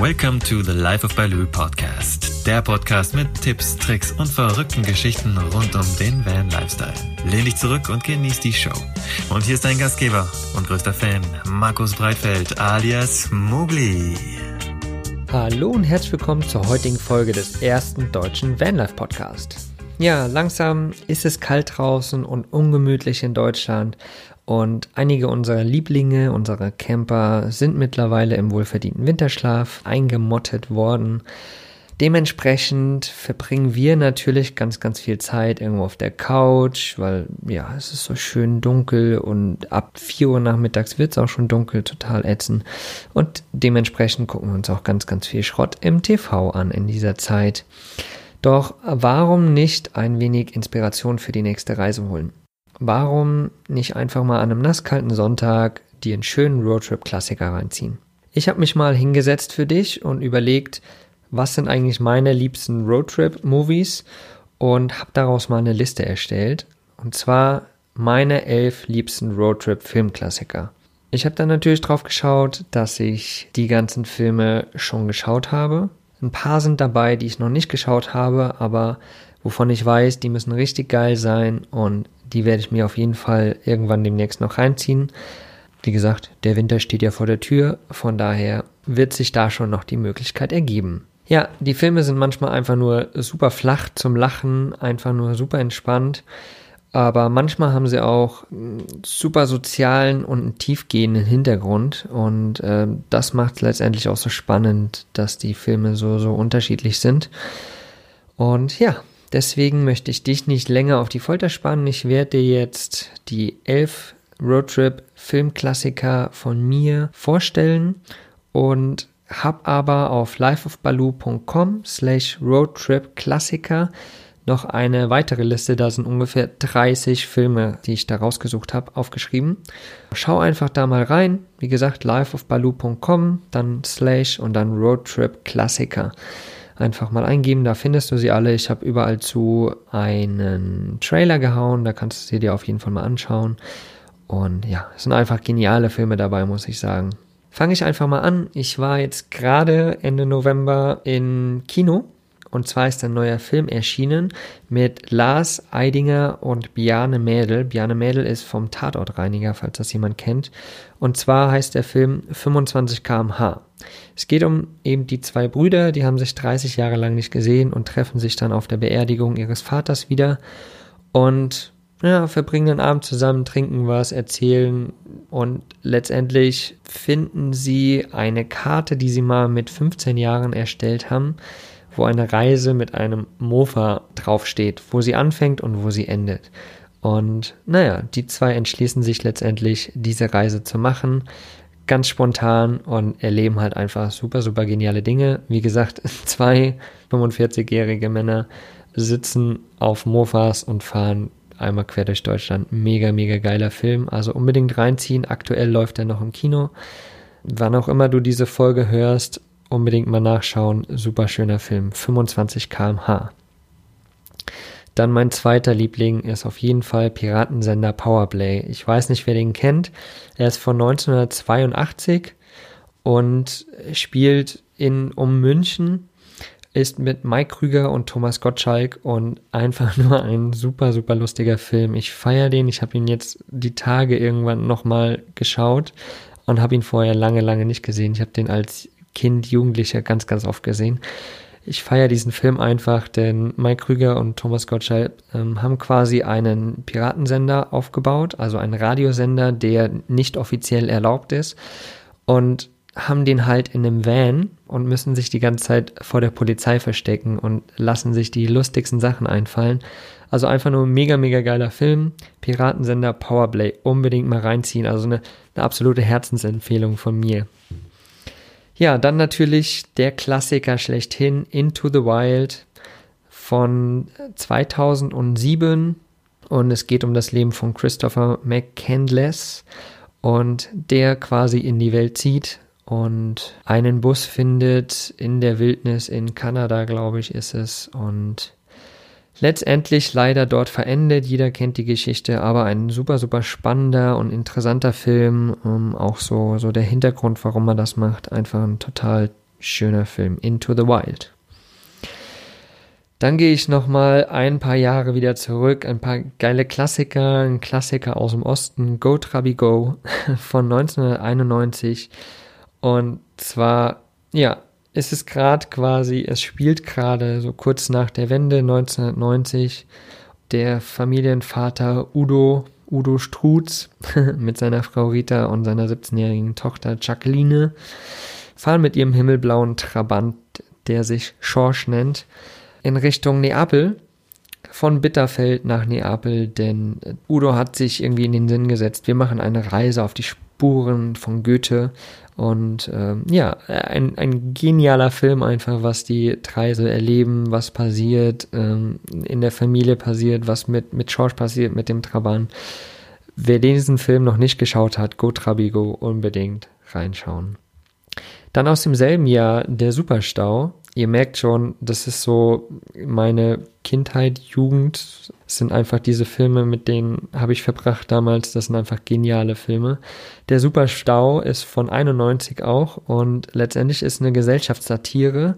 Welcome to the Life of Baloo Podcast. Der Podcast mit Tipps, Tricks und verrückten Geschichten rund um den Van Lifestyle. Lehn dich zurück und genieß die Show. Und hier ist dein Gastgeber und größter Fan, Markus Breitfeld alias Mugli. Hallo und herzlich willkommen zur heutigen Folge des ersten deutschen Vanlife Podcast. Ja, langsam ist es kalt draußen und ungemütlich in Deutschland und einige unserer Lieblinge, unserer Camper sind mittlerweile im wohlverdienten Winterschlaf eingemottet worden. Dementsprechend verbringen wir natürlich ganz, ganz viel Zeit irgendwo auf der Couch, weil ja, es ist so schön dunkel und ab 4 Uhr nachmittags wird es auch schon dunkel, total ätzend. Und dementsprechend gucken wir uns auch ganz, ganz viel Schrott im TV an in dieser Zeit. Doch warum nicht ein wenig Inspiration für die nächste Reise holen? warum nicht einfach mal an einem nasskalten Sonntag dir einen schönen Roadtrip-Klassiker reinziehen? Ich habe mich mal hingesetzt für dich und überlegt, was sind eigentlich meine liebsten Roadtrip-Movies und habe daraus mal eine Liste erstellt. Und zwar meine elf liebsten Roadtrip-Filmklassiker. Ich habe dann natürlich drauf geschaut, dass ich die ganzen Filme schon geschaut habe. Ein paar sind dabei, die ich noch nicht geschaut habe, aber wovon ich weiß, die müssen richtig geil sein und die werde ich mir auf jeden Fall irgendwann demnächst noch reinziehen. Wie gesagt, der Winter steht ja vor der Tür, von daher wird sich da schon noch die Möglichkeit ergeben. Ja, die Filme sind manchmal einfach nur super flach zum Lachen, einfach nur super entspannt. Aber manchmal haben sie auch super sozialen und einen tiefgehenden Hintergrund. Und äh, das macht es letztendlich auch so spannend, dass die Filme so, so unterschiedlich sind. Und ja, Deswegen möchte ich dich nicht länger auf die Folter spannen. Ich werde dir jetzt die elf Roadtrip-Filmklassiker von mir vorstellen und habe aber auf lifeofbaloo.com slash roadtrip-klassiker noch eine weitere Liste, da sind ungefähr 30 Filme, die ich da rausgesucht habe, aufgeschrieben. Schau einfach da mal rein. Wie gesagt, lifeofbaloo.com, dann slash und dann Roadtrip Klassiker einfach mal eingeben, da findest du sie alle. Ich habe überall zu einen Trailer gehauen, da kannst du sie dir auf jeden Fall mal anschauen. Und ja, es sind einfach geniale Filme dabei, muss ich sagen. Fange ich einfach mal an. Ich war jetzt gerade Ende November in Kino und zwar ist ein neuer Film erschienen mit Lars Eidinger und Bjarne Mädel. Bjarne Mädel ist vom Tatortreiniger, falls das jemand kennt. Und zwar heißt der Film 25 kmh. Es geht um eben die zwei Brüder, die haben sich 30 Jahre lang nicht gesehen und treffen sich dann auf der Beerdigung ihres Vaters wieder und ja, verbringen den Abend zusammen, trinken was, erzählen und letztendlich finden sie eine Karte, die sie mal mit 15 Jahren erstellt haben, wo eine Reise mit einem Mofa draufsteht, wo sie anfängt und wo sie endet. Und naja, die zwei entschließen sich letztendlich, diese Reise zu machen, ganz spontan und erleben halt einfach super, super geniale Dinge. Wie gesagt, zwei 45-jährige Männer sitzen auf Mofas und fahren einmal quer durch Deutschland. Mega, mega geiler Film. Also unbedingt reinziehen. Aktuell läuft er noch im Kino. Wann auch immer du diese Folge hörst, unbedingt mal nachschauen. Super schöner Film. 25 kmh. Dann mein zweiter Liebling ist auf jeden Fall Piratensender Powerplay. Ich weiß nicht, wer den kennt. Er ist von 1982 und spielt in um München, ist mit Mike Krüger und Thomas Gottschalk und einfach nur ein super, super lustiger Film. Ich feiere den. Ich habe ihn jetzt die Tage irgendwann nochmal geschaut und habe ihn vorher lange, lange nicht gesehen. Ich habe den als Kind, Jugendlicher ganz, ganz oft gesehen. Ich feiere diesen Film einfach, denn Mike Krüger und Thomas Gottschalk ähm, haben quasi einen Piratensender aufgebaut, also einen Radiosender, der nicht offiziell erlaubt ist und haben den halt in einem Van und müssen sich die ganze Zeit vor der Polizei verstecken und lassen sich die lustigsten Sachen einfallen. Also einfach nur ein mega, mega geiler Film. Piratensender Powerplay. Unbedingt mal reinziehen. Also eine, eine absolute Herzensempfehlung von mir. Ja, dann natürlich der Klassiker schlechthin Into the Wild von 2007 und es geht um das Leben von Christopher McCandless. Und der quasi in die Welt zieht und einen Bus findet in der Wildnis in Kanada, glaube ich, ist es. Und letztendlich leider dort verendet. Jeder kennt die Geschichte, aber ein super, super spannender und interessanter Film. Um, auch so, so der Hintergrund, warum man das macht. Einfach ein total schöner Film, Into the Wild. Dann gehe ich nochmal ein paar Jahre wieder zurück, ein paar geile Klassiker, ein Klassiker aus dem Osten, Go Trabi Go von 1991. Und zwar, ja, ist es gerade quasi, es spielt gerade so kurz nach der Wende 1990. Der Familienvater Udo, Udo Strutz mit seiner Frau Rita und seiner 17-jährigen Tochter Jacqueline fahren mit ihrem himmelblauen Trabant, der sich Schorsch nennt, in Richtung Neapel, von Bitterfeld nach Neapel, denn Udo hat sich irgendwie in den Sinn gesetzt, wir machen eine Reise auf die Spuren von Goethe und ähm, ja, ein, ein genialer Film einfach, was die drei so erleben, was passiert, ähm, in der Familie passiert, was mit, mit George passiert, mit dem Traban. Wer diesen Film noch nicht geschaut hat, Go Trabigo, unbedingt reinschauen. Dann aus demselben Jahr der Superstau. Ihr merkt schon, das ist so meine Kindheit, Jugend. Sind einfach diese Filme, mit denen habe ich verbracht damals. Das sind einfach geniale Filme. Der Superstau ist von 91 auch und letztendlich ist eine Gesellschaftssatire,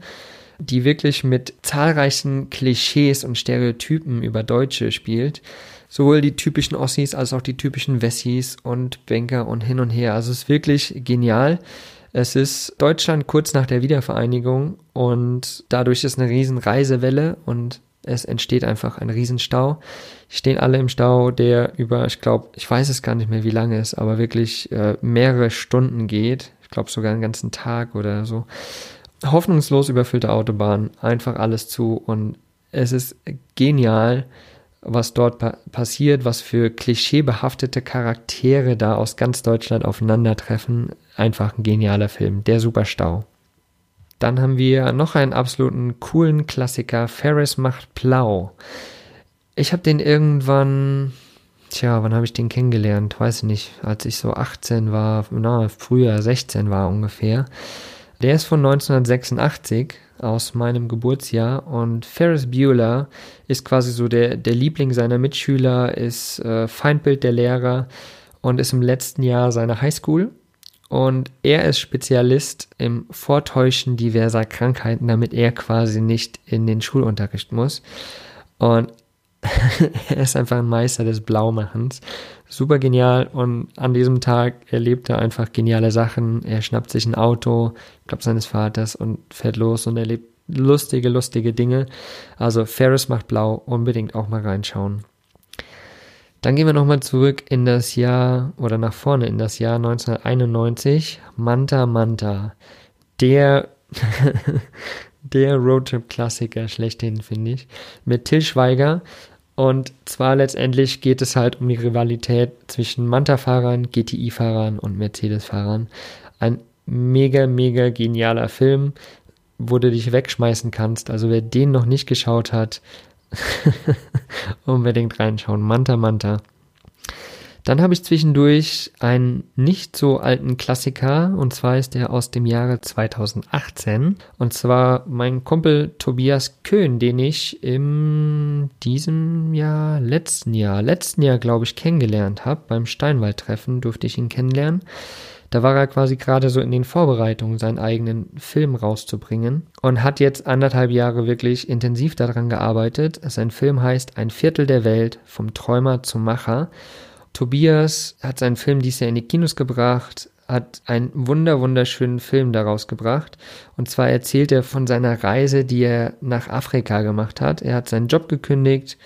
die wirklich mit zahlreichen Klischees und Stereotypen über Deutsche spielt sowohl die typischen Ossis als auch die typischen Wessis und Banker und hin und her. Also es ist wirklich genial. Es ist Deutschland kurz nach der Wiedervereinigung und dadurch ist eine riesen Reisewelle und es entsteht einfach ein Riesenstau. Stehen alle im Stau, der über, ich glaube, ich weiß es gar nicht mehr, wie lange es, aber wirklich äh, mehrere Stunden geht. Ich glaube sogar einen ganzen Tag oder so. Hoffnungslos überfüllte Autobahn, einfach alles zu und es ist genial was dort pa passiert, was für klischeebehaftete Charaktere da aus ganz Deutschland aufeinandertreffen. Einfach ein genialer Film, der Superstau. Dann haben wir noch einen absoluten coolen Klassiker, Ferris macht Blau. Ich habe den irgendwann, tja, wann habe ich den kennengelernt? Weiß ich nicht, als ich so 18 war, na, früher 16 war ungefähr. Der ist von 1986 aus meinem Geburtsjahr und Ferris Bueller ist quasi so der, der Liebling seiner Mitschüler, ist äh, Feindbild der Lehrer und ist im letzten Jahr seiner Highschool und er ist Spezialist im Vortäuschen diverser Krankheiten, damit er quasi nicht in den Schulunterricht muss. Und er ist einfach ein Meister des Blaumachens. Super genial und an diesem Tag erlebt er einfach geniale Sachen. Er schnappt sich ein Auto, ich glaube seines Vaters und fährt los und erlebt lustige, lustige Dinge. Also Ferris macht blau, unbedingt auch mal reinschauen. Dann gehen wir nochmal zurück in das Jahr oder nach vorne in das Jahr 1991. Manta Manta. Der der Roadtrip-Klassiker schlechthin, finde ich. Mit Till Schweiger und zwar letztendlich geht es halt um die Rivalität zwischen Manta-Fahrern, GTI-Fahrern und Mercedes-Fahrern. Ein mega, mega genialer Film, wo du dich wegschmeißen kannst. Also wer den noch nicht geschaut hat, unbedingt reinschauen. Manta Manta. Dann habe ich zwischendurch einen nicht so alten Klassiker und zwar ist der aus dem Jahre 2018 und zwar mein Kumpel Tobias Köhn, den ich in diesem Jahr, letzten Jahr, letzten Jahr glaube ich kennengelernt habe. Beim Steinwald-Treffen durfte ich ihn kennenlernen. Da war er quasi gerade so in den Vorbereitungen, seinen eigenen Film rauszubringen und hat jetzt anderthalb Jahre wirklich intensiv daran gearbeitet. Sein Film heißt Ein Viertel der Welt vom Träumer zum Macher Tobias hat seinen Film dieses Jahr in die Kinos gebracht, hat einen wunder wunderschönen Film daraus gebracht. Und zwar erzählt er von seiner Reise, die er nach Afrika gemacht hat. Er hat seinen Job gekündigt,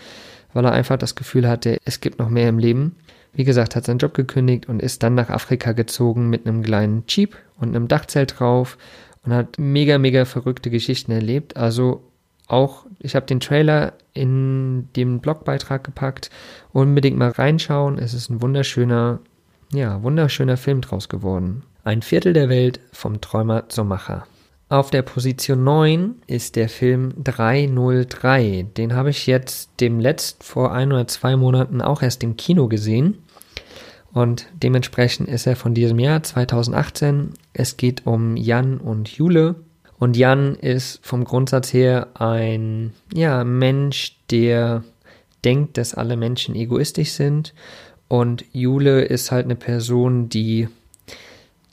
weil er einfach das Gefühl hatte, es gibt noch mehr im Leben. Wie gesagt, hat seinen Job gekündigt und ist dann nach Afrika gezogen mit einem kleinen Jeep und einem Dachzelt drauf und hat mega, mega verrückte Geschichten erlebt. Also auch, ich habe den Trailer in den Blogbeitrag gepackt. Unbedingt mal reinschauen. Es ist ein wunderschöner, ja, wunderschöner Film draus geworden. Ein Viertel der Welt vom Träumer zum Macher. Auf der Position 9 ist der Film 303. Den habe ich jetzt dem letzt vor ein oder zwei Monaten auch erst im Kino gesehen. Und dementsprechend ist er von diesem Jahr 2018. Es geht um Jan und Jule. Und Jan ist vom Grundsatz her ein ja, Mensch, der denkt, dass alle Menschen egoistisch sind. Und Jule ist halt eine Person, die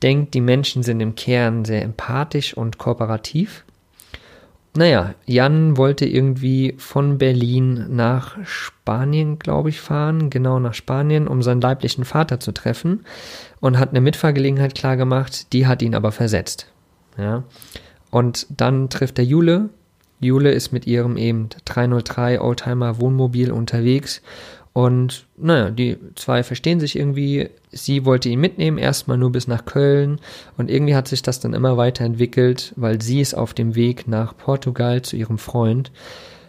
denkt, die Menschen sind im Kern sehr empathisch und kooperativ. Naja, Jan wollte irgendwie von Berlin nach Spanien, glaube ich, fahren, genau nach Spanien, um seinen leiblichen Vater zu treffen und hat eine Mitfahrgelegenheit klargemacht, die hat ihn aber versetzt. Ja. Und dann trifft er Jule. Jule ist mit ihrem eben 303 Oldtimer Wohnmobil unterwegs und naja, die zwei verstehen sich irgendwie. Sie wollte ihn mitnehmen, erstmal nur bis nach Köln. Und irgendwie hat sich das dann immer weiterentwickelt, weil sie ist auf dem Weg nach Portugal zu ihrem Freund.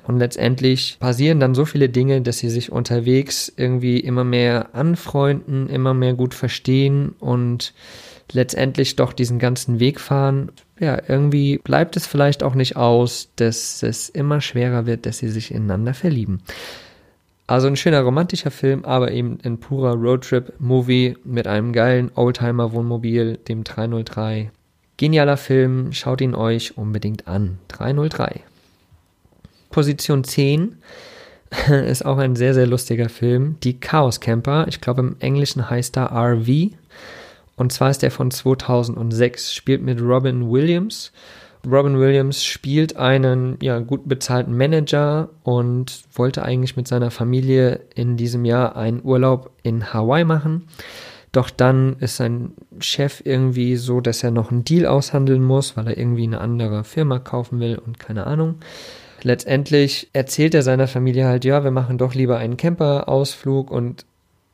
Und letztendlich passieren dann so viele Dinge, dass sie sich unterwegs irgendwie immer mehr anfreunden, immer mehr gut verstehen und letztendlich doch diesen ganzen Weg fahren. Ja, irgendwie bleibt es vielleicht auch nicht aus, dass es immer schwerer wird, dass sie sich ineinander verlieben. Also ein schöner romantischer Film, aber eben ein purer Roadtrip-Movie mit einem geilen Oldtimer-Wohnmobil, dem 303. Genialer Film, schaut ihn euch unbedingt an. 303. Position 10 ist auch ein sehr, sehr lustiger Film. Die Chaos Camper. Ich glaube, im Englischen heißt er RV. Und zwar ist der von 2006. Spielt mit Robin Williams. Robin Williams spielt einen ja, gut bezahlten Manager und wollte eigentlich mit seiner Familie in diesem Jahr einen Urlaub in Hawaii machen. Doch dann ist sein Chef irgendwie so, dass er noch einen Deal aushandeln muss, weil er irgendwie eine andere Firma kaufen will und keine Ahnung. Letztendlich erzählt er seiner Familie halt, ja, wir machen doch lieber einen Camper-Ausflug und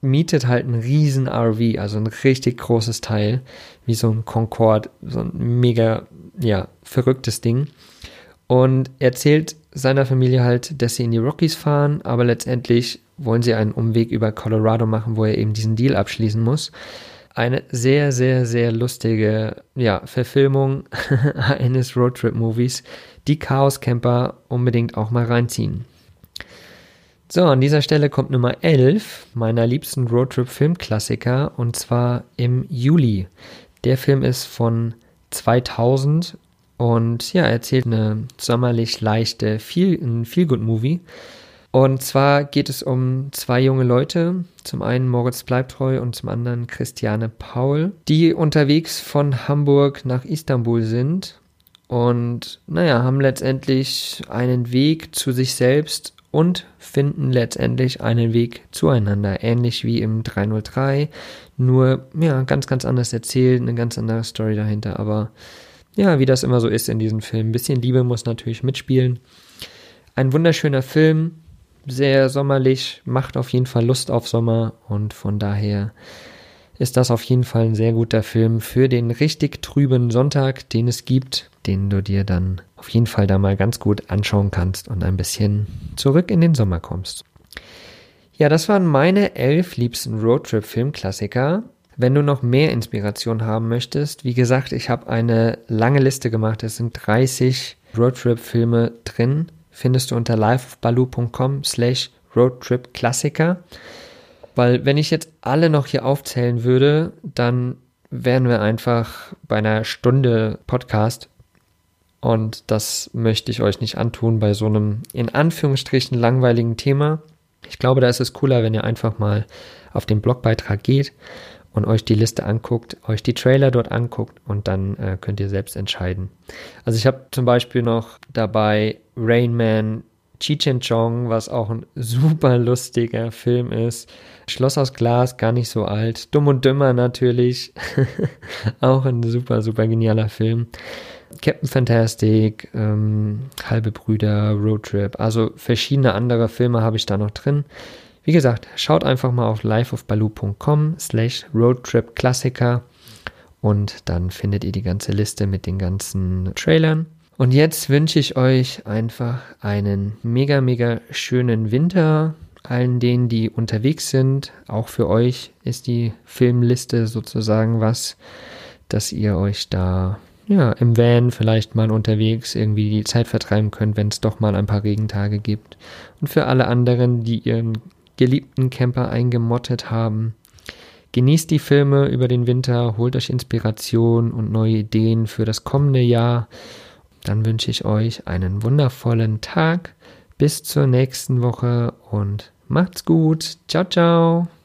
mietet halt einen riesen RV, also ein richtig großes Teil, wie so ein Concorde, so ein mega ja, verrücktes Ding. Und erzählt seiner Familie halt, dass sie in die Rockies fahren, aber letztendlich wollen sie einen Umweg über Colorado machen, wo er eben diesen Deal abschließen muss. Eine sehr, sehr, sehr lustige ja, Verfilmung eines Roadtrip-Movies. Die Chaos Camper unbedingt auch mal reinziehen. So, an dieser Stelle kommt Nummer 11 meiner liebsten Roadtrip-Filmklassiker und zwar im Juli. Der Film ist von 2000 und ja, erzählt eine sommerlich leichte, viel, ein Feel-Good-Movie. Und zwar geht es um zwei junge Leute, zum einen Moritz Bleibtreu und zum anderen Christiane Paul, die unterwegs von Hamburg nach Istanbul sind und naja, haben letztendlich einen Weg zu sich selbst und finden letztendlich einen Weg zueinander, ähnlich wie im 303, nur ja, ganz, ganz anders erzählt, eine ganz andere Story dahinter, aber ja, wie das immer so ist in diesem Film, ein bisschen Liebe muss natürlich mitspielen. Ein wunderschöner Film, sehr sommerlich, macht auf jeden Fall Lust auf Sommer und von daher ist das auf jeden Fall ein sehr guter Film für den richtig trüben Sonntag, den es gibt, den du dir dann auf jeden Fall da mal ganz gut anschauen kannst und ein bisschen zurück in den Sommer kommst. Ja, das waren meine elf liebsten Roadtrip-Filmklassiker. Wenn du noch mehr Inspiration haben möchtest, wie gesagt, ich habe eine lange Liste gemacht. Es sind 30 Roadtrip-Filme drin. Findest du unter liveofbaloo.com slash Roadtrip-Klassiker. Weil wenn ich jetzt alle noch hier aufzählen würde, dann wären wir einfach bei einer Stunde Podcast. Und das möchte ich euch nicht antun bei so einem in Anführungsstrichen langweiligen Thema. Ich glaube, da ist es cooler, wenn ihr einfach mal auf den Blogbeitrag geht und euch die Liste anguckt, euch die Trailer dort anguckt und dann äh, könnt ihr selbst entscheiden. Also ich habe zum Beispiel noch dabei Rain Man, Cheech Chong, was auch ein super lustiger Film ist. Schloss aus Glas, gar nicht so alt. Dumm und Dümmer natürlich. auch ein super, super genialer Film. Captain Fantastic, ähm, Halbe Brüder, Road Trip, also verschiedene andere Filme habe ich da noch drin. Wie gesagt, schaut einfach mal auf liveofbaloo.com slash roadtripklassiker und dann findet ihr die ganze Liste mit den ganzen Trailern. Und jetzt wünsche ich euch einfach einen mega, mega schönen Winter. Allen denen, die unterwegs sind, auch für euch ist die Filmliste sozusagen was, dass ihr euch da ja, im Van vielleicht mal unterwegs irgendwie die Zeit vertreiben könnt, wenn es doch mal ein paar Regentage gibt. Und für alle anderen, die ihren geliebten Camper eingemottet haben, genießt die Filme über den Winter, holt euch Inspiration und neue Ideen für das kommende Jahr. Dann wünsche ich euch einen wundervollen Tag. Bis zur nächsten Woche und macht's gut. Ciao, ciao.